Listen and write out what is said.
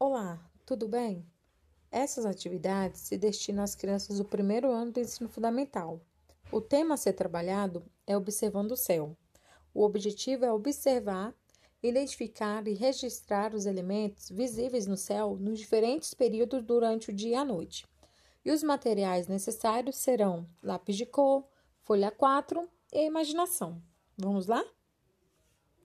Olá, tudo bem? Essas atividades se destinam às crianças do primeiro ano do ensino fundamental. O tema a ser trabalhado é Observando o Céu. O objetivo é observar, identificar e registrar os elementos visíveis no céu nos diferentes períodos durante o dia e a noite. E os materiais necessários serão lápis de cor, folha 4 e imaginação. Vamos lá?